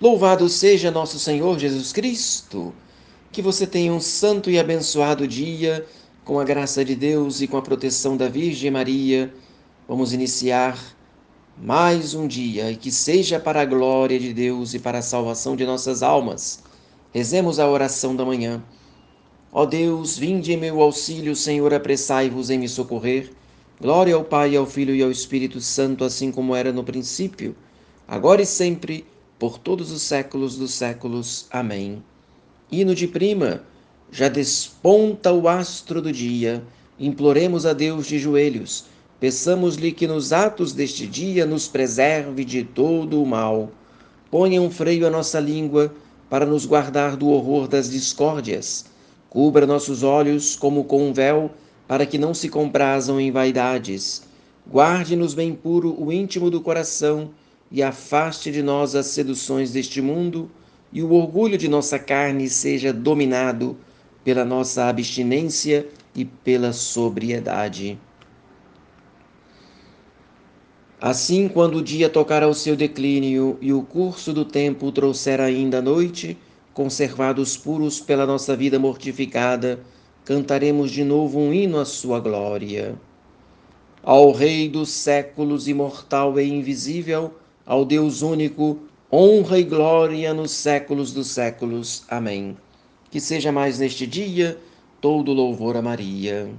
Louvado seja nosso Senhor Jesus Cristo. Que você tenha um santo e abençoado dia, com a graça de Deus e com a proteção da Virgem Maria. Vamos iniciar mais um dia e que seja para a glória de Deus e para a salvação de nossas almas. Rezemos a oração da manhã. Ó Deus, vinde em meu auxílio, Senhor, apressai-vos em me socorrer. Glória ao Pai, ao Filho e ao Espírito Santo, assim como era no princípio, agora e sempre por todos os séculos dos séculos. Amém. Hino de prima, já desponta o astro do dia, imploremos a Deus de joelhos, peçamos-lhe que nos atos deste dia nos preserve de todo o mal. Ponha um freio à nossa língua para nos guardar do horror das discórdias. Cubra nossos olhos como com um véu, para que não se comprazam em vaidades. Guarde-nos bem puro o íntimo do coração e afaste de nós as seduções deste mundo, e o orgulho de nossa carne seja dominado pela nossa abstinência e pela sobriedade. Assim, quando o dia tocar ao seu declínio e o curso do tempo trouxer ainda a noite, conservados puros pela nossa vida mortificada, cantaremos de novo um hino à sua glória. Ao Rei dos séculos, imortal e invisível, ao Deus único, honra e glória nos séculos dos séculos. Amém. Que seja mais neste dia todo louvor a Maria.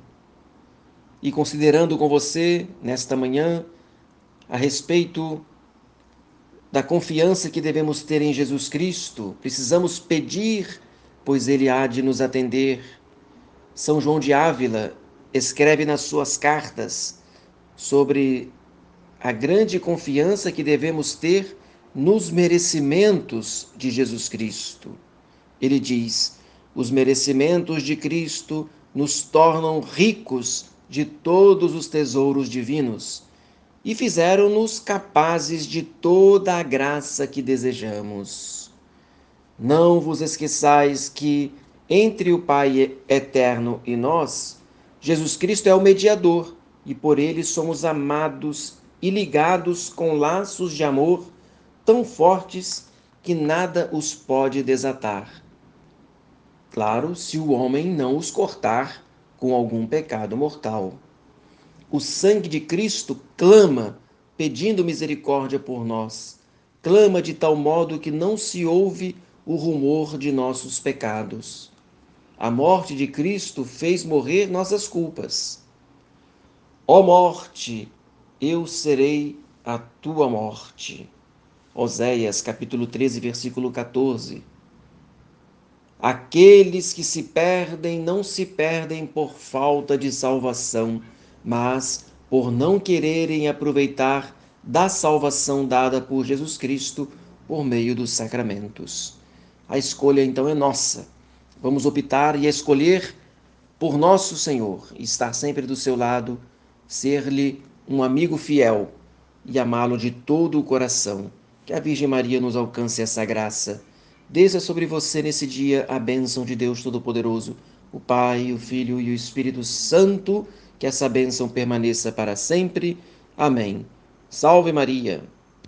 E considerando com você, nesta manhã, a respeito da confiança que devemos ter em Jesus Cristo, precisamos pedir, pois Ele há de nos atender. São João de Ávila escreve nas suas cartas sobre a grande confiança que devemos ter nos merecimentos de Jesus Cristo. Ele diz: os merecimentos de Cristo nos tornam ricos de todos os tesouros divinos e fizeram-nos capazes de toda a graça que desejamos. Não vos esqueçais que, entre o Pai eterno e nós, Jesus Cristo é o mediador e por ele somos amados e ligados com laços de amor tão fortes que nada os pode desatar. Claro, se o homem não os cortar com algum pecado mortal. O sangue de Cristo clama, pedindo misericórdia por nós. Clama de tal modo que não se ouve o rumor de nossos pecados. A morte de Cristo fez morrer nossas culpas. Ó morte, eu serei a tua morte. Oséias capítulo 13, versículo 14. Aqueles que se perdem não se perdem por falta de salvação, mas por não quererem aproveitar da salvação dada por Jesus Cristo por meio dos sacramentos. A escolha então é nossa. Vamos optar e escolher por nosso Senhor, estar sempre do seu lado, ser-lhe um amigo fiel e amá-lo de todo o coração. Que a Virgem Maria nos alcance essa graça. Desça sobre você nesse dia a bênção de Deus Todo-Poderoso, o Pai, o Filho e o Espírito Santo. Que essa bênção permaneça para sempre. Amém. Salve Maria!